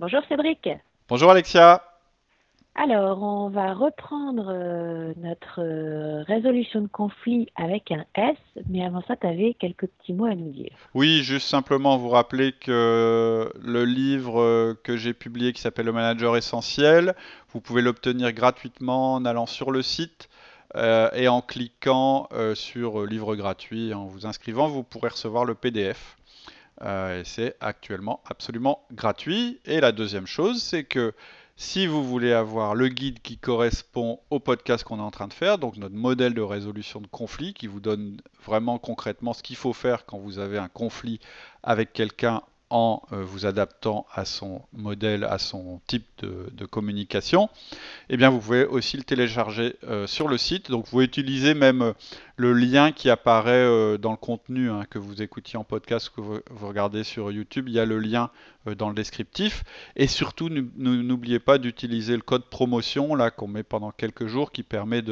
Bonjour Cédric. Bonjour Alexia. Alors, on va reprendre euh, notre euh, résolution de conflit avec un S, mais avant ça, tu avais quelques petits mots à nous dire. Oui, juste simplement vous rappeler que le livre euh, que j'ai publié qui s'appelle Le Manager Essentiel, vous pouvez l'obtenir gratuitement en allant sur le site et en cliquant sur livre gratuit, en vous inscrivant, vous pourrez recevoir le PDF. Et c'est actuellement absolument gratuit. Et la deuxième chose, c'est que si vous voulez avoir le guide qui correspond au podcast qu'on est en train de faire, donc notre modèle de résolution de conflit qui vous donne vraiment concrètement ce qu'il faut faire quand vous avez un conflit avec quelqu'un en euh, vous adaptant à son modèle, à son type de, communication, eh bien vous pouvez aussi le télécharger euh, sur le site. Donc vous pouvez utiliser même euh, le lien qui apparaît dans le contenu hein, que vous écoutiez en podcast, que vous, regardez sur YouTube. Il y a le lien dans le descriptif. Et surtout, n'oubliez pas d'utiliser le code promotion là qu'on met pendant quelques jours qui permet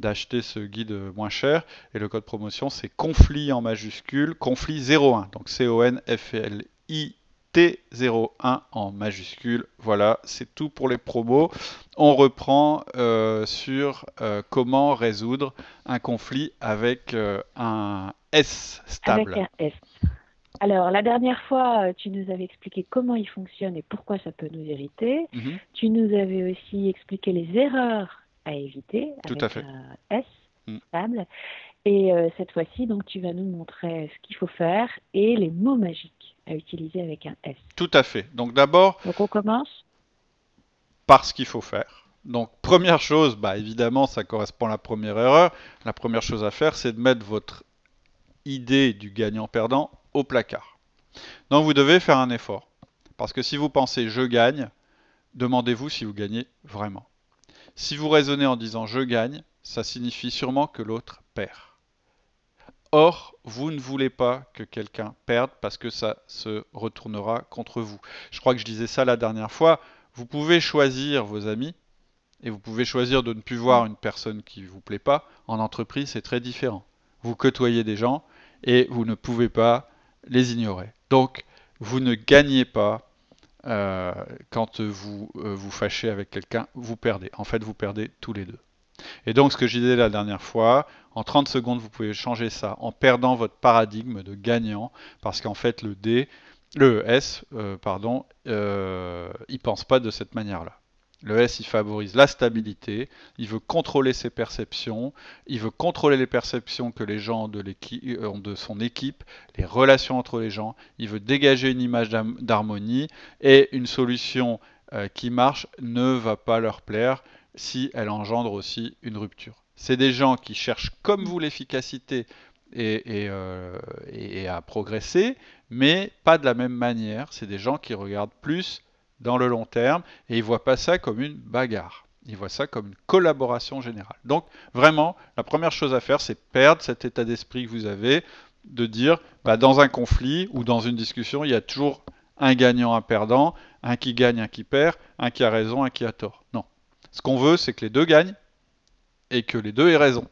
d'acheter ce guide moins cher et le code promotion c'est conflit en majuscule conflit 01 donc C O N F L IT01 en majuscule. Voilà, c'est tout pour les promos. On reprend euh, sur euh, comment résoudre un conflit avec euh, un S stable. Avec un S. Alors, la dernière fois, tu nous avais expliqué comment il fonctionne et pourquoi ça peut nous irriter. Mhm. Tu nous avais aussi expliqué les erreurs à éviter avec un S mm. stable. Et cette fois-ci, donc, tu vas nous montrer ce qu'il faut faire et les mots magiques à utiliser avec un S. Tout à fait. Donc d'abord. Donc on commence par ce qu'il faut faire. Donc première chose, bah évidemment, ça correspond à la première erreur. La première chose à faire, c'est de mettre votre idée du gagnant-perdant au placard. Donc vous devez faire un effort. Parce que si vous pensez je gagne, demandez-vous si vous gagnez vraiment. Si vous raisonnez en disant je gagne, ça signifie sûrement que l'autre perd. Or, vous ne voulez pas que quelqu'un perde parce que ça se retournera contre vous. Je crois que je disais ça la dernière fois. Vous pouvez choisir vos amis et vous pouvez choisir de ne plus voir une personne qui ne vous plaît pas. En entreprise, c'est très différent. Vous côtoyez des gens et vous ne pouvez pas les ignorer. Donc, vous ne gagnez pas euh, quand vous euh, vous fâchez avec quelqu'un, vous perdez. En fait, vous perdez tous les deux. Et donc, ce que je disais la dernière fois, en 30 secondes, vous pouvez changer ça en perdant votre paradigme de gagnant, parce qu'en fait, le D, le S, euh, pardon, euh, pense pas de cette manière-là. Le S, il favorise la stabilité, il veut contrôler ses perceptions, il veut contrôler les perceptions que les gens de, euh, ont de son équipe, les relations entre les gens, il veut dégager une image d'harmonie et une solution euh, qui marche ne va pas leur plaire si elle engendre aussi une rupture. C'est des gens qui cherchent comme vous l'efficacité euh, et, à progresser, mais pas de la même manière. C'est des gens qui regardent plus dans le long terme et ils voient pas ça comme une bagarre. Ils voient ça comme une collaboration générale. Donc vraiment, la première chose à faire, c'est perdre cet état d'esprit que vous avez de dire, bah, dans un conflit ou dans une discussion, il y a toujours un gagnant, un perdant, un qui gagne, un qui perd, un qui a raison, un qui a tort. Non. Ce qu'on veut, c'est que les deux gagnent et que les deux aient raison.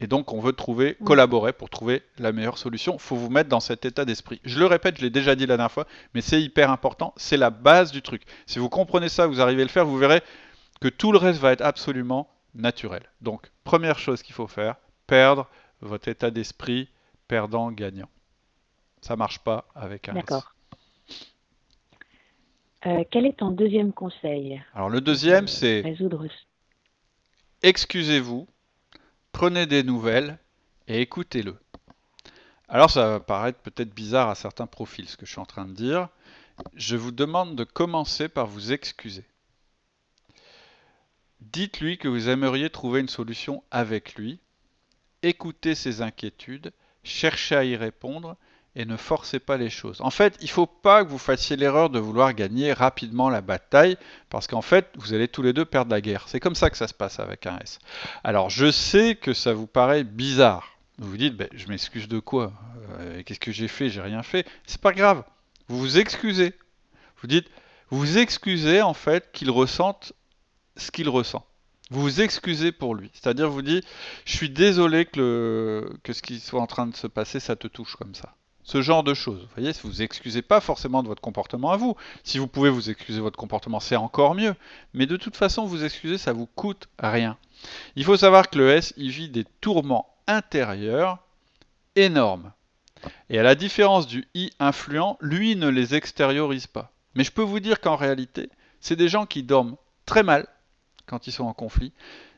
Et donc, on veut trouver, collaborer pour trouver la meilleure solution. Il faut vous mettre dans cet état d'esprit. Je le répète, je l'ai déjà dit la dernière fois, mais c'est hyper important. C'est la base du truc. Si vous comprenez ça, vous arrivez à le faire, vous verrez que tout le reste va être absolument naturel. Donc, première chose qu'il faut faire, perdre votre état d'esprit perdant-gagnant. Ça marche pas avec un D'accord. Euh, quel est ton deuxième conseil Alors le deuxième, c'est résoudre. Excusez-vous, prenez des nouvelles et écoutez-le. Alors ça va paraître peut-être bizarre à certains profils ce que je suis en train de dire. Je vous demande de commencer par vous excuser. Dites-lui que vous aimeriez trouver une solution avec lui. Écoutez ses inquiétudes, cherchez à y répondre et ne forcez pas les choses. En fait, il ne faut pas que vous fassiez l'erreur de vouloir gagner rapidement la bataille, parce qu'en fait, vous allez tous les deux perdre la guerre. C'est comme ça que ça se passe avec un S. Alors, je sais que ça vous paraît bizarre. Vous vous dites, ben, je m'excuse de quoi? Euh, Qu'est-ce que j'ai fait? J'ai rien fait. C'est pas grave. Vous vous excusez. Vous dites, vous excusez en fait qu'il ressente ce qu'il ressent. Vous vous excusez pour lui. C'est-à-dire, vous dites, je suis désolé que, que ce qui soit en train de se passer, ça te touche comme ça. Ce genre de choses. Vous voyez, vous excusez pas forcément de votre comportement à vous. Si vous pouvez vous excuser votre comportement, c'est encore mieux. Mais de toute façon, vous excuser, ça vous coûte rien. Il faut savoir que le S, il vit des tourments intérieurs énormes. Et à la différence du I influent, lui ne les extériorise pas. Mais je peux vous dire qu'en réalité, c'est des gens qui dorment très mal quand ils sont en conflit,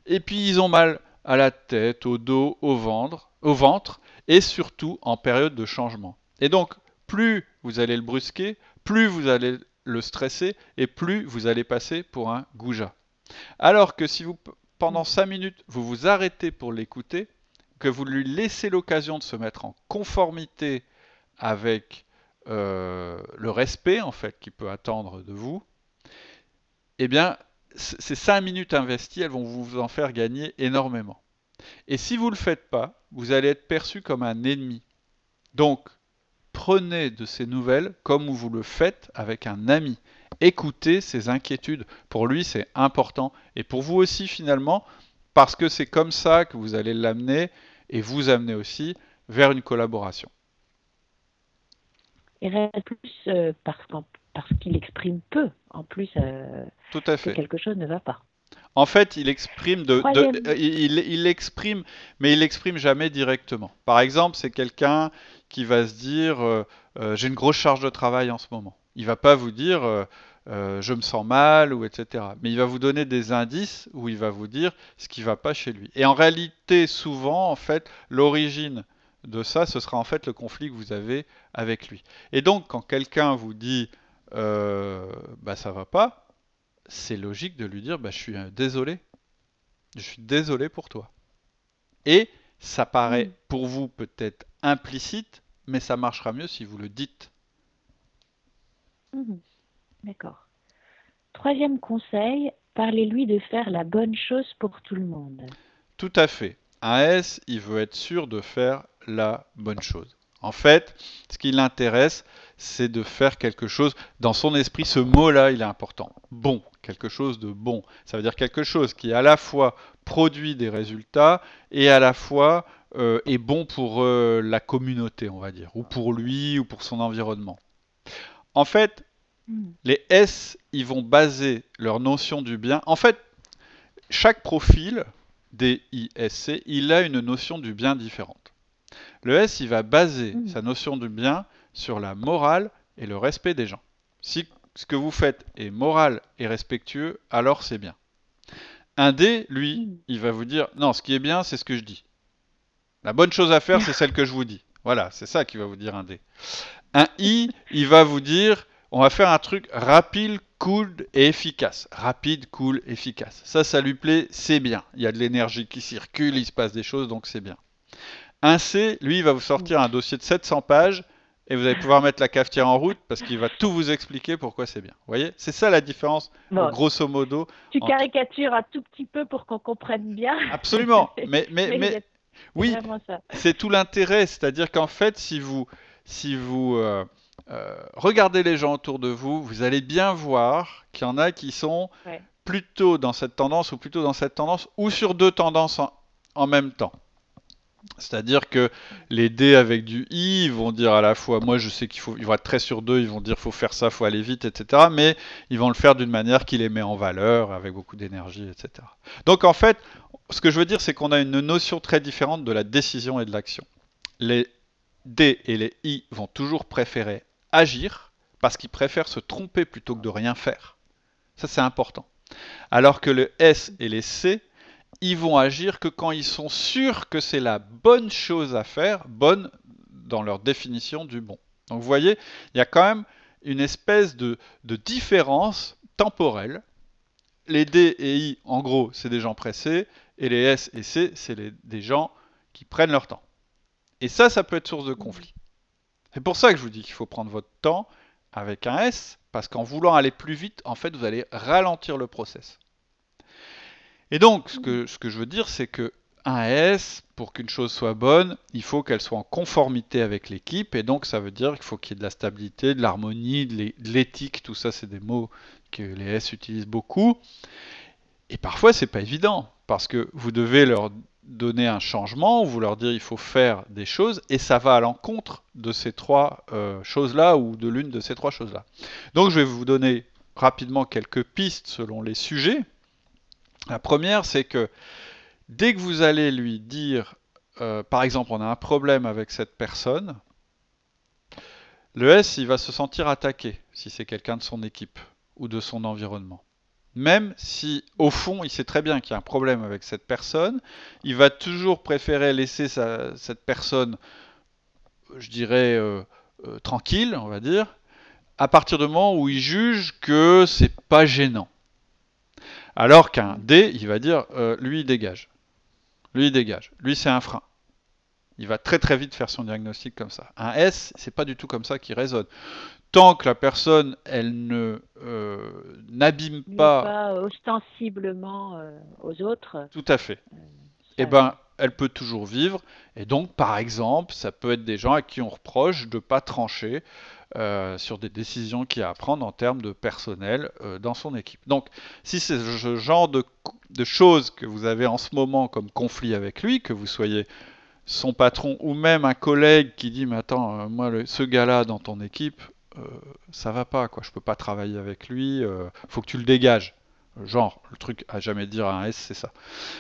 et puis ils ont mal à la tête, au dos, au ventre, au ventre, et surtout en période de changement. Et donc, plus vous allez le brusquer, plus vous allez le stresser, et plus vous allez passer pour un goujat. Alors que si pendant 5 minutes, vous vous arrêtez pour l'écouter, que vous lui laissez l'occasion de se mettre en conformité avec euh, le respect en fait qu'il peut attendre de vous, eh bien, ces 5 minutes investies, elles vont vous en faire gagner énormément. Et si vous ne le faites pas, vous allez être perçu comme un ennemi. Donc, prenez de ces nouvelles comme vous le faites avec un ami. Écoutez ses inquiétudes. Pour lui, c'est important. Et pour vous aussi, finalement, parce que c'est comme ça que vous allez l'amener et vous amener aussi vers une collaboration. Et plus euh, parce qu'il exprime peu. En plus, euh, Tout à fait. quelque chose ne va pas. En fait, il exprime de, euh, il, il, exprime, mais il exprime jamais directement. Par exemple, c'est quelqu'un qui va se dire j'ai une grosse charge de travail en ce moment. Il va pas vous dire je me sens mal ou etc. Mais il va vous donner des indices où il va vous dire ce qui va pas chez lui. Et en réalité, souvent, en fait, l'origine de ça, ce sera en fait le conflit que vous avez avec lui. Et donc, quand quelqu'un vous dit euh, bah ça va pas, c'est logique de lui dire bah je suis euh, désolé, je suis désolé pour toi. Et ça paraît mm. pour vous peut-être implicite, mais ça marchera mieux si vous le dites. Mm-hmm. D'accord. Troisième conseil, parlez-lui de faire la bonne chose pour tout le monde. Tout à fait. Un S, il veut être sûr de faire la bonne chose. En fait, ce qui l'intéresse, c'est de faire quelque chose. Dans son esprit, ce mot-là, il est important. Bon, quelque chose de bon. Ça veut dire quelque chose qui à la fois produit des résultats et à la fois euh, est bon pour euh, la communauté, on va dire, ou pour lui, ou pour son environnement. En fait, hmm. les S, ils vont baser leur notion du bien. En fait, chaque profil, D-I-S-C, il a une notion du bien différente. Le S, il va baser mmh. sa notion du bien sur la morale et le respect des gens. Si ce que vous faites est moral et respectueux, alors c'est bien. Un D, lui, il va vous dire non, ce qui est bien, c'est ce que je dis. La bonne chose à faire, c'est celle que je vous dis. Voilà, c'est ça qui va vous dire un D. Un I, il va vous dire on va faire un truc rapide, cool et efficace. Rapide, cool, efficace. Ça, ça lui plaît, c'est bien. Il y a de l'énergie qui circule, il se passe des choses, donc c'est bien. Un C, lui, il va vous sortir un dossier de 700 pages et vous allez pouvoir mettre la cafetière en route parce qu'il va tout vous expliquer pourquoi c'est bien. Vous voyez? C'est ça la différence, grosso modo. Tu caricatures un tout petit peu pour qu'on comprenne bien. Absolument. mais, mais, mais, oui, c'est tout l'intérêt. C'est-à-dire qu'en fait, si vous, si vous euh, euh, regardez les gens autour de vous, vous allez bien voir qu'il y en a qui sont plutôt dans cette tendance ou plutôt dans cette tendance ou sur deux tendances en même temps. C'est-à-dire que les dés avec du i vont dire à la fois, moi je sais qu'il faut, ils vont être très sur deux, ils vont dire faut faire ça, faut aller vite, etc. Mais ils vont le faire d'une manière qui les met en valeur, avec beaucoup d'énergie, etc. Donc en fait, ce que je veux dire, c'est qu'on a une notion très différente de la décision et de l'action. Les D et les I vont toujours préférer agir parce qu'ils préfèrent se tromper plutôt que de rien faire. Ça c'est important. Alors que le S et les C ils vont agir que quand ils sont sûrs que c'est la bonne chose à faire, bonne dans leur définition du bon. Donc vous voyez, il y a quand même une espèce de, différence temporelle. Les D et I, en gros, c'est des gens pressés, et les S et C, c'est des gens qui prennent leur temps. Et ça, ça peut être source de conflit. C'est pour ça que je vous dis qu'il faut prendre votre temps avec un S, parce qu'en voulant aller plus vite, en fait, vous allez ralentir le process. Et donc, ce que, je veux dire, c'est que un S, pour qu'une chose soit bonne, il faut qu'elle soit en conformité avec l'équipe, et donc ça veut dire qu'il faut qu'il y ait de la stabilité, de l'harmonie, de l'éthique, tout ça, c'est des mots que les S utilisent beaucoup. Et parfois, c'est pas évident, parce que vous devez leur donner un changement, vous leur dire il faut faire des choses, et ça va à l'encontre de ces trois euh, choses-là ou de l'une de ces trois choses-là. Donc je vais vous donner rapidement quelques pistes selon les sujets. La première, c'est que dès que vous allez lui dire, euh, par exemple, on a un problème avec cette personne, le S, il va se sentir attaqué si c'est quelqu'un de son équipe ou de son environnement. Même si, au fond, il sait très bien qu'il y a un problème avec cette personne, il va toujours préférer laisser cette personne, je dirais, euh, euh, tranquille, on va dire, à partir du moment où il juge que c'est pas gênant. Alors qu'un D, il va dire, euh, lui, il dégage. Lui, il dégage. Lui, c'est un frein. Il va très très vite faire son diagnostic comme ça. Un S, c'est pas du tout comme ça qu'il résonne tant que la personne, elle ne euh, n'abîme pas, pas ostensiblement euh, aux autres. Tout à fait. Euh, eh ben, elle peut toujours vivre. Et donc, par exemple, ça peut être des gens à qui on reproche de ne pas trancher sur des décisions qu'il a à prendre en termes de personnel dans son équipe. Donc, si c'est ce genre de, choses que vous avez en ce moment comme conflit avec lui, que vous soyez son patron ou même un collègue qui dit mais attends moi ce gars-là dans ton équipe euh, ça va pas, quoi. Je peux pas travailler avec lui. Euh, faut que tu le dégages. Genre, le truc à jamais dire à un S, c'est ça.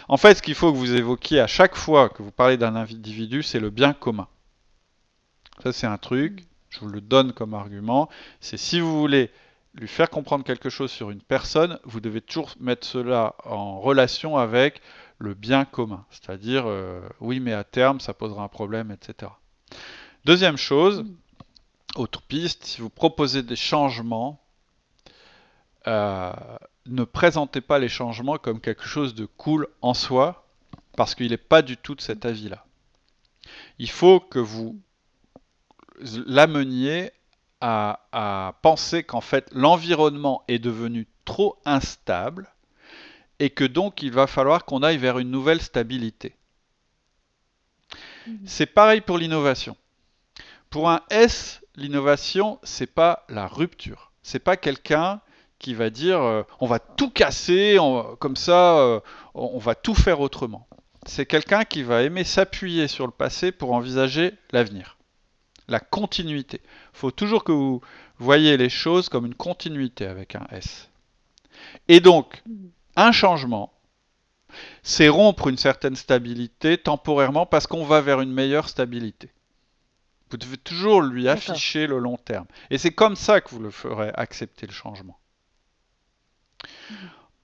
En fait, ce qu'il faut que vous évoquiez à chaque fois que vous parlez d'un individu, c'est le bien commun. Ça, c'est un truc, je vous le donne comme argument. C'est si vous voulez lui faire comprendre quelque chose sur une personne, vous devez toujours mettre cela en relation avec le bien commun. C'est-à-dire, euh, oui, mais à terme, ça posera un problème, etc. Deuxième chose, autre piste, si vous proposez des changements, euh, ne présentez pas les changements comme quelque chose de cool en soi, parce qu'il n'est pas du tout de cet avis-là. Il faut que vous l'ameniez à, à penser qu'en fait l'environnement est devenu trop instable et que donc il va falloir qu'on aille vers une nouvelle stabilité. Mhm. C'est pareil pour l'innovation. Pour un S, l'innovation, c'est pas la rupture. C'est pas quelqu'un qui va dire euh, on va tout casser, comme ça, euh, on va tout faire autrement. C'est quelqu'un qui va aimer s'appuyer sur le passé pour envisager l'avenir. La continuité. Il faut toujours que vous voyez les choses comme une continuité avec un S. Et donc, un changement, c'est rompre une certaine stabilité temporairement parce qu'on va vers une meilleure stabilité. Vous devez toujours lui afficher le long terme. Et c'est comme ça que vous le ferez accepter le changement.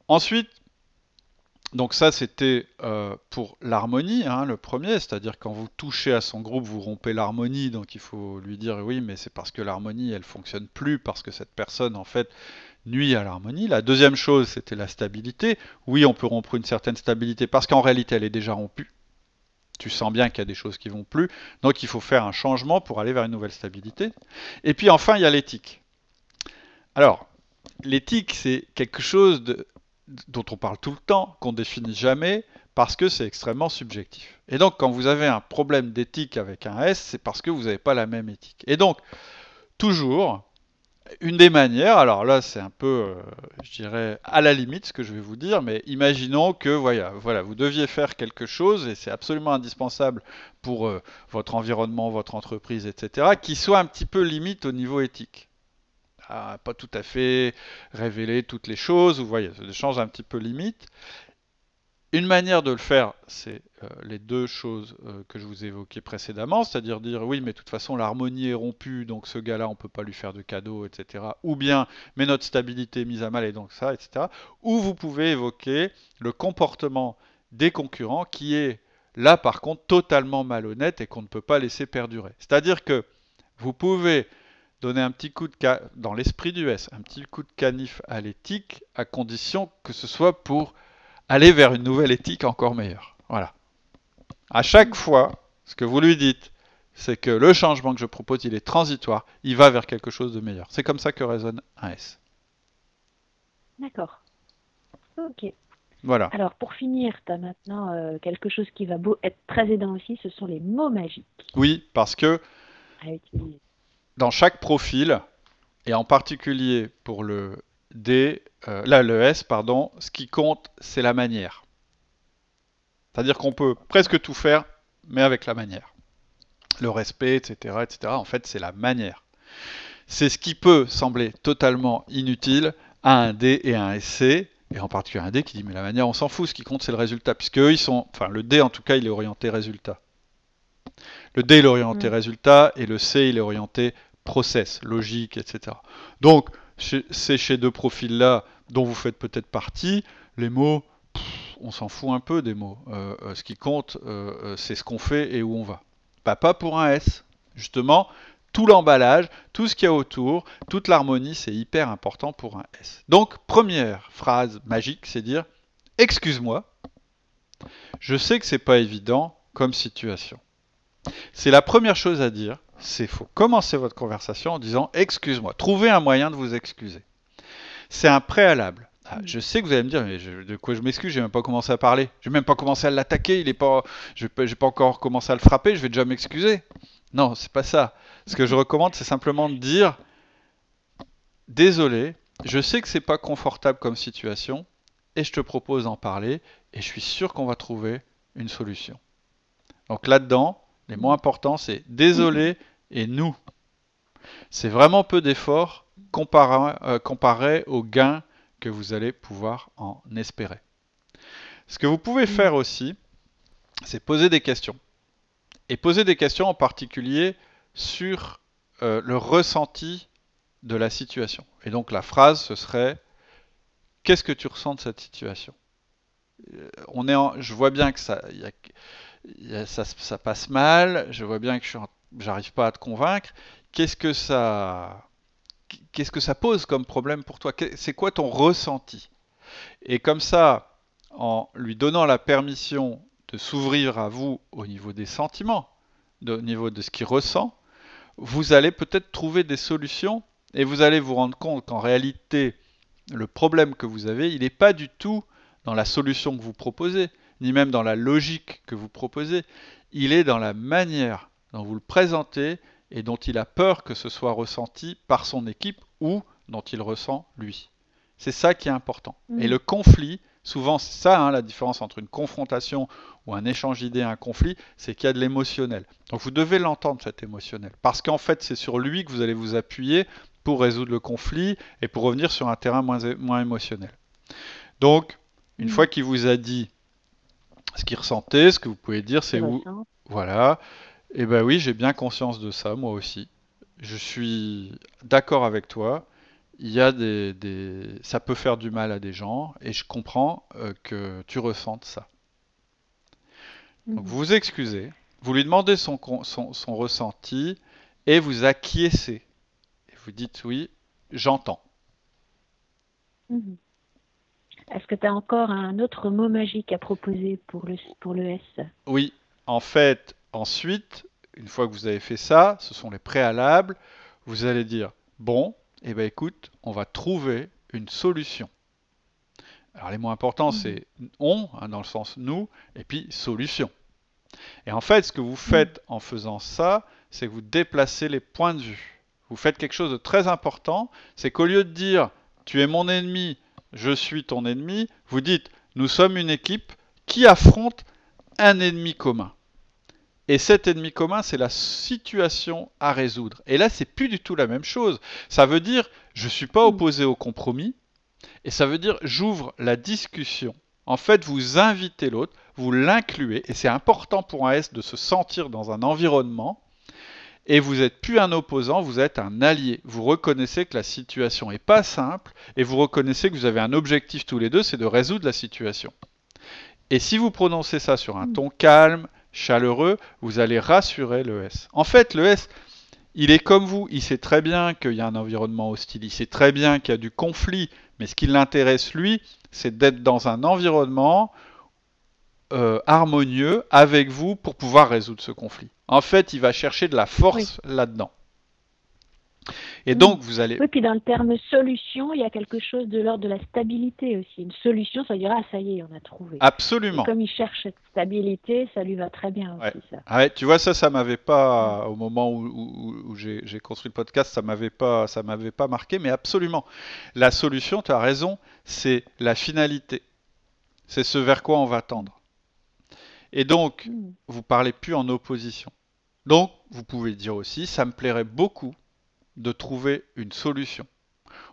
Ensuite, donc ça c'était euh, pour l'harmonie, hein, le premier, c'est-à-dire quand vous touchez à son groupe, vous rompez l'harmonie, donc il faut lui dire oui, mais c'est parce que l'harmonie elle fonctionne plus, parce que cette personne en fait nuit à l'harmonie. La deuxième chose c'était la stabilité. Oui, on peut rompre une certaine stabilité parce qu'en réalité elle est déjà rompue tu sens bien qu'il y a des choses qui vont plus. Donc il faut faire un changement pour aller vers une nouvelle stabilité. Et puis enfin, il y a l'éthique. Alors, l'éthique, c'est quelque chose dont on parle tout le temps, qu'on définit jamais, parce que c'est extrêmement subjectif. Et donc, quand vous avez un problème d'éthique avec un S, c'est parce que vous n'avez pas la même éthique. Et donc, toujours, une des manières, alors là c'est un peu, euh, je dirais, à la limite ce que je vais vous dire, mais imaginons que voilà, voilà vous deviez faire quelque chose et c'est absolument indispensable pour euh, votre environnement, votre entreprise, etc., qui soit un petit peu limite au niveau éthique. Pas tout à fait révéler toutes les choses, vous voyez, ça change un petit peu limite. Une manière de le faire, c'est euh, les deux choses euh, que je vous évoquais précédemment, c'est-à-dire dire oui, mais de toute façon l'harmonie est rompue, donc ce gars-là, on ne peut pas lui faire de cadeaux, etc. Ou bien, mais notre stabilité est mise à mal et donc ça, etc. Ou vous pouvez évoquer le comportement des concurrents qui est là par contre totalement malhonnête et qu'on ne peut pas laisser perdurer. C'est-à-dire que vous pouvez donner un petit coup de dans l'esprit du S, un petit coup de canif à l'éthique à condition que ce soit pour aller vers une nouvelle éthique encore meilleure. Voilà. À chaque fois, ce que vous lui dites, c'est que le changement que je propose, il est transitoire, il va vers quelque chose de meilleur. C'est comme ça que résonne un S. D'accord. Ok. Voilà. Alors pour finir, tu as maintenant euh, quelque chose qui va être très aidant aussi, ce sont les mots magiques. Oui, parce que dans chaque profil, et en particulier pour le D, euh, le S, pardon, ce qui compte, c'est la manière. C'est-à-dire qu'on peut presque tout faire, mais avec la manière. Le respect, etc., etc. En fait, c'est la manière. C'est ce qui peut sembler totalement inutile à un D et à un SC, et en particulier un D qui dit mais la manière on s'en fout, ce qui compte c'est le résultat, puisque eux ils sont, enfin le D en tout cas il est orienté résultat. Le D il est orienté mm. résultat et le C il est orienté process, logique, etc. Donc c'est chez deux profils là dont vous faites peut-être partie, les mots, on s'en fout un peu des mots. Euh, euh, ce qui compte, euh, c'est ce qu'on fait et où on va. pas pour un S. Justement, tout l'emballage, tout ce qu'il y a autour, toute l'harmonie, c'est hyper important pour un S. Donc, première phrase magique, c'est dire Excuse-moi, je sais que c'est pas évident comme situation. C'est la première chose à dire, c'est faut commencer votre conversation en disant Excuse-moi, trouvez un moyen de vous excuser. C'est un préalable. Ah, je sais que vous allez me dire, mais de quoi je m'excuse J'ai même pas commencé à parler. J'ai même pas commencé à l'attaquer. Il est pas, j'ai pas, pas encore commencé à le frapper. Je vais déjà m'excuser. Non, c'est pas ça. Ce que je recommande, c'est simplement de dire désolé, je sais que c'est pas confortable comme situation et je te propose d'en parler et je suis sûr qu'on va trouver une solution. Donc là-dedans, les mots importants, c'est désolé et nous. C'est vraiment peu d'efforts comparé, euh, comparé aux gains que vous allez pouvoir en espérer. Ce que vous pouvez faire aussi, c'est poser des questions. Et poser des questions en particulier sur euh, le ressenti de la situation. Et donc la phrase, ce serait Qu'est-ce que tu ressens de cette situation? Euh, On est Je vois bien que ça, ça, passe mal, je vois bien que je n'arrive pas à te convaincre. Qu'est-ce que ça qu'est-ce que ça pose comme problème pour toi? C'est quoi ton ressenti? Et comme ça, en lui donnant la permission de s'ouvrir à vous au niveau des sentiments, au niveau de ce qu'il ressent, vous allez peut-être trouver des solutions et vous allez vous rendre compte qu'en réalité, le problème que vous avez, il n'est pas du tout dans la solution que vous proposez, ni même dans la logique que vous proposez, il est dans la manière dont vous le présentez et dont il a peur que ce soit ressenti par son équipe ou dont il ressent lui. C'est ça qui est important. Et mm. le conflit, souvent c'est ça hein, la différence entre une confrontation ou un échange d'idées, un conflit, c'est qu'il y a de l'émotionnel. Donc vous devez l'entendre cet émotionnel, parce qu'en fait c'est sur lui que vous allez vous appuyer pour résoudre le conflit et pour revenir sur un terrain moins, moins émotionnel. Donc, une mm. fois qu'il vous a dit ce qu'il ressentait, ce que vous pouvez dire, c'est où Voilà. Eh ben oui, j'ai bien conscience de ça, moi aussi. Je suis d'accord avec toi. Il y a des, ça peut faire du mal à des gens, et je comprends euh, que tu ressentes ça. Donc mhm. vous vous excusez, vous lui demandez son, son, ressenti, et vous acquiescez. Et vous dites oui, j'entends. Mhm. Est-ce que tu as encore un autre mot magique à proposer pour le, pour le S? Oui, en fait, Ensuite, une fois que vous avez fait ça, ce sont les préalables, vous allez dire, bon, eh ben écoute, on va trouver une solution. Alors les mots importants, mmh. c'est on, hein, dans le sens nous, et puis solution. Et en fait, ce que vous faites mmh. en faisant ça, c'est que vous déplacez les points de vue. Vous faites quelque chose de très important, c'est qu'au lieu de dire tu es mon ennemi, je suis ton ennemi, vous dites nous sommes une équipe qui affronte un ennemi commun. Et cet ennemi commun, c'est la situation à résoudre. Et là, c'est plus du tout la même chose. Ça veut dire, je ne suis pas opposé au compromis, et ça veut dire, j'ouvre la discussion. En fait, vous invitez l'autre, vous l'incluez, et c'est important pour un S de se sentir dans un environnement, et vous n'êtes plus un opposant, vous êtes un allié. Vous reconnaissez que la situation n'est pas simple, et vous reconnaissez que vous avez un objectif tous les deux, c'est de résoudre la situation. Et si vous prononcez ça sur un ton calme, chaleureux, vous allez rassurer le S. En fait, le S, il est comme vous, il sait très bien qu'il y a un environnement hostile, il sait très bien qu'il y a du conflit, mais ce qui l'intéresse, lui, c'est d'être dans un environnement euh, harmonieux avec vous pour pouvoir résoudre ce conflit. En fait, il va chercher de la force là-dedans. Et donc, vous allez. Oui, puis dans le terme solution, il y a quelque chose de l'ordre de la stabilité aussi. Une solution, ça dira, ah, ça y est, on a trouvé. Absolument. comme il cherche cette stabilité, ça lui va très bien aussi, ça. Ah tu vois, ça, ça m'avait pas, au moment où, j'ai construit le podcast, ça m'avait pas, ça m'avait pas marqué, mais absolument. La solution, tu as raison, c'est la finalité. C'est ce vers quoi on va tendre. Et donc, hmm. vous parlez plus en opposition. Donc, vous pouvez dire aussi, ça me plairait beaucoup de trouver une solution.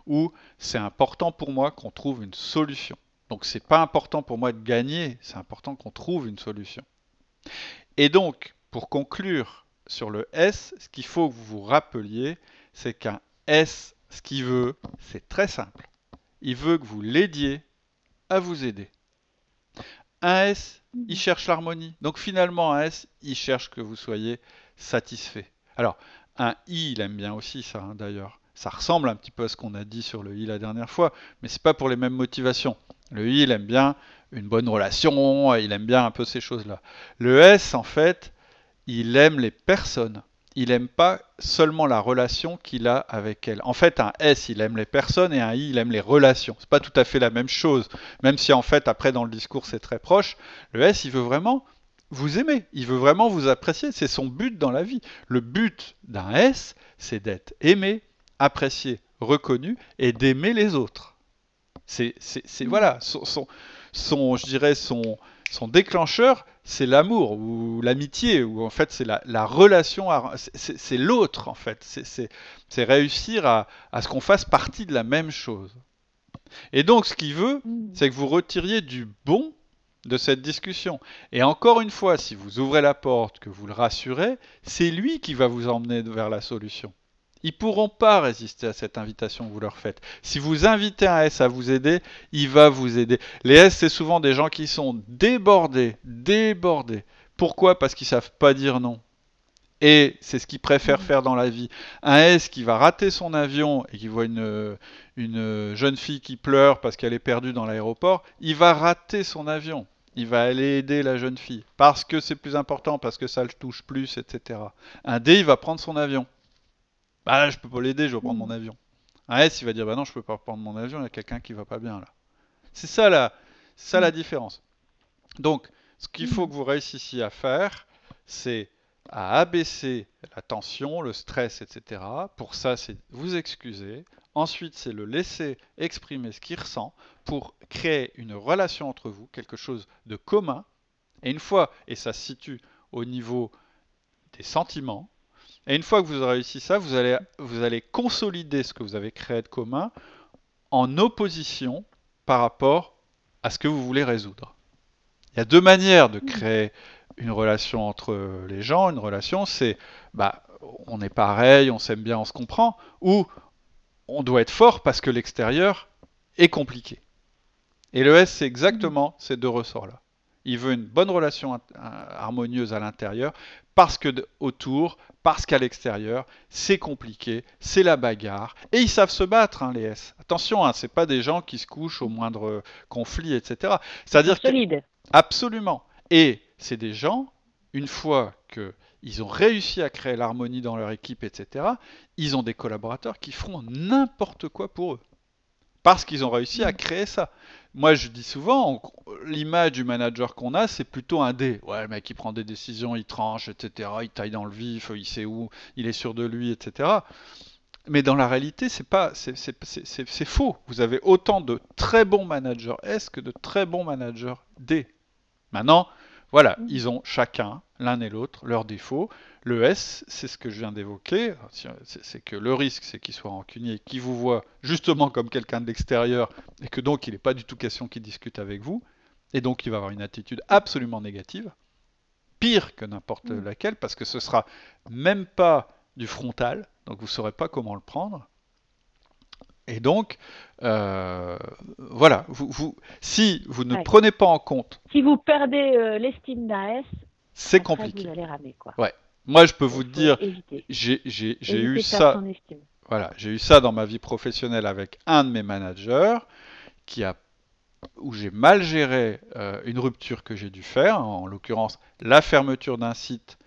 Ou c'est important pour moi qu'on trouve une solution. Donc, c'est pas important pour moi de gagner, c'est important qu'on trouve une solution. Et donc, pour conclure sur le S, ce qu'il faut que vous vous rappeliez, c'est qu'un S, ce qu'il veut, c'est très simple. Il veut que vous l'aidiez à vous aider. Un S, il cherche l'harmonie. Donc finalement, un S, il cherche que vous soyez satisfait. Alors, un I, il aime bien aussi ça, hein, d'ailleurs. Ça ressemble un petit peu à ce qu'on a dit sur le I la dernière fois, mais c'est pas pour les mêmes motivations. Le I, il aime bien une bonne relation, il aime bien un peu ces choses-là. Le S, en fait, il aime les personnes. Il n'aime pas seulement la relation qu'il a avec elles. En fait, un S, il aime les personnes et un I, il aime les relations. C'est pas tout à fait la même chose, même si en fait, après dans le discours, c'est très proche. Le S, il veut vraiment vous aimer. Il veut vraiment vous apprécier. C'est son but dans la vie. Le but d'un S, c'est d'être aimé, apprécié, reconnu et d'aimer les autres. C'est, voilà, son, son, je dirais son, son déclencheur, c'est l'amour ou l'amitié, ou en fait c'est la, relation, c'est l'autre en fait, c'est réussir à, ce qu'on fasse partie de la même chose. Et donc ce qu'il veut, mm. c'est que vous retiriez du bon de cette discussion. Et encore une fois, si vous ouvrez la porte, que vous le rassurez, c'est lui qui va vous emmener vers la solution. Ils pourront pas résister à cette invitation que vous leur faites. Si vous invitez un S à vous aider, il va vous aider. Les S, c'est souvent des gens qui sont débordés, débordés. Pourquoi? Parce qu'ils savent pas dire non. Et c'est ce qu'ils préfèrent faire dans la vie. Un S qui va rater son avion et qui voit une, une jeune fille qui pleure parce qu'elle est perdue dans l'aéroport, il va rater son avion. Il va aller aider la jeune fille parce que c'est plus important, parce que ça le touche plus, etc. Un D, il va prendre son avion. Bah là, je peux pas l'aider, je vais prendre mon avion. Un S, il va dire bah non, je peux pas prendre mon avion, il y a quelqu'un qui va pas bien là. C'est ça la, ça la différence. Donc, ce qu'il faut que vous réussissiez à faire, c'est à abaisser la tension, le stress, etc. Pour ça, c'est vous excuser. Ensuite, c'est le laisser exprimer ce qu'il ressent pour créer une relation entre vous, quelque chose de commun. Et une fois, et ça se situe au niveau des sentiments, et une fois que vous aurez réussi ça, vous allez, vous allez consolider ce que vous avez créé de commun en opposition par rapport à ce que vous voulez résoudre. Il y a deux manières de créer une relation entre les gens. Une relation, c'est bah, on est pareil, on s'aime bien, on se comprend, ou on doit être fort parce que l'extérieur est compliqué. Et le S, c'est exactement ces deux ressorts-là. Il veut une bonne relation harmonieuse à l'intérieur parce que autour, parce qu'à l'extérieur, c'est compliqué, c'est la bagarre, et ils savent se battre, hein, les S. Attention, hein, c'est pas des gens qui se couchent au moindre conflit, etc. C'est-à-dire que absolument. Et c'est des gens, une fois qu'ils ont réussi à créer l'harmonie dans leur équipe, etc., ils ont des collaborateurs qui feront n'importe quoi pour eux. Parce qu'ils ont réussi à créer ça. Moi, je dis souvent, l'image du manager qu'on a, c'est plutôt un dé. Ouais, le mec, il prend des décisions, il tranche, etc. Il taille dans le vif, il sait où, il est sûr de lui, etc. Mais dans la réalité, c'est pas, c'est faux. Vous avez autant de très bons managers S que de très bons managers D. Maintenant, voilà, mm. ils ont chacun, l'un et l'autre, leurs défauts. Le S, c'est ce que je viens d'évoquer, c'est que le risque, c'est qu'il soit rancunier, qu'il vous voit justement comme quelqu'un de l'extérieur, et que donc il n'est pas du tout question qu'il discute avec vous, et donc il va avoir une attitude absolument négative, pire que n'importe mm. laquelle, parce que ce sera même pas du frontal, donc vous ne saurez pas comment le prendre. Et donc, euh, voilà, vous, si vous ne prenez pas en compte... Si vous perdez euh, l'estime d'un S, c'est compliqué. Vous allez ramer, quoi. Ouais. Moi, je peux vous dire, j'ai eu ça. Voilà, j'ai eu ça dans ma vie professionnelle avec un de mes managers qui a où j'ai mal géré euh, une rupture que j'ai dû faire, en l'occurrence la fermeture d'un site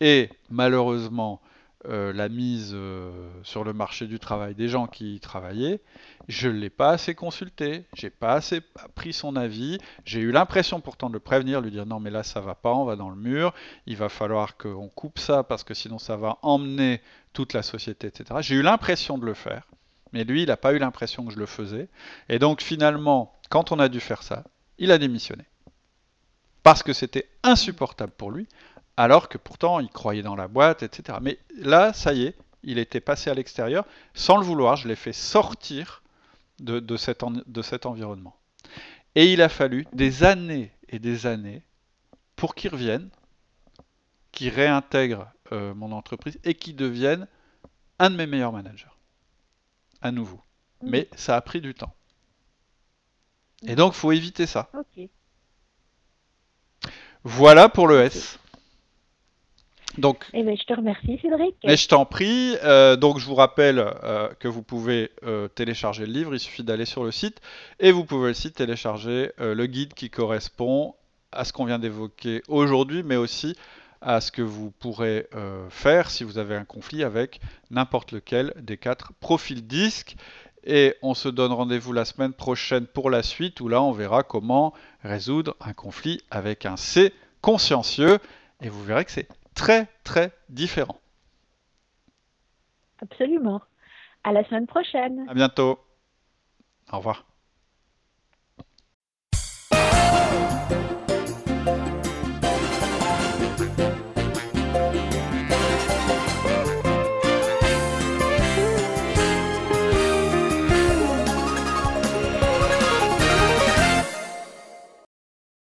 et malheureusement euh, la mise euh, sur le marché du travail des gens qui y travaillaient, je ne l'ai pas assez consulté, j'ai pas assez pris son avis, j'ai eu l'impression pourtant de le prévenir, lui dire non mais là ça va pas, on va dans le mur, il va falloir qu'on coupe ça parce que sinon ça va emmener toute la société, etc. J'ai eu l'impression de le faire, mais lui il n'a pas eu l'impression que je le faisais, et donc finalement quand on a dû faire ça, il a démissionné. Parce que c'était insupportable pour lui, alors que pourtant il croyait dans la boîte, etc. Mais là, ça y est, il était passé à l'extérieur, sans le vouloir, je l'ai fait sortir de, cet de cet environnement. Et il a fallu des années et des années pour qu'il revienne, qu'il réintègre euh, mon entreprise et qu'il devienne un de mes meilleurs managers. À nouveau. Mmh. Mais ça a pris du temps. Et donc, faut éviter ça. Voilà pour le S. Donc, eh ben, je te remercie, Cédric. Mais je t'en prie. Euh, donc, je vous rappelle euh, que vous pouvez euh, télécharger le livre. Il suffit d'aller sur le site et vous pouvez aussi télécharger le guide qui correspond à ce qu'on vient d'évoquer aujourd'hui, mais aussi à ce que vous pourrez faire si vous avez un conflit avec n'importe lequel des quatre profils disques. Et on se donne rendez-vous la semaine prochaine pour la suite où là on verra comment résoudre un conflit avec un C consciencieux. Et vous verrez que c'est très très différent. Absolument. À la semaine prochaine. À bientôt. Au revoir.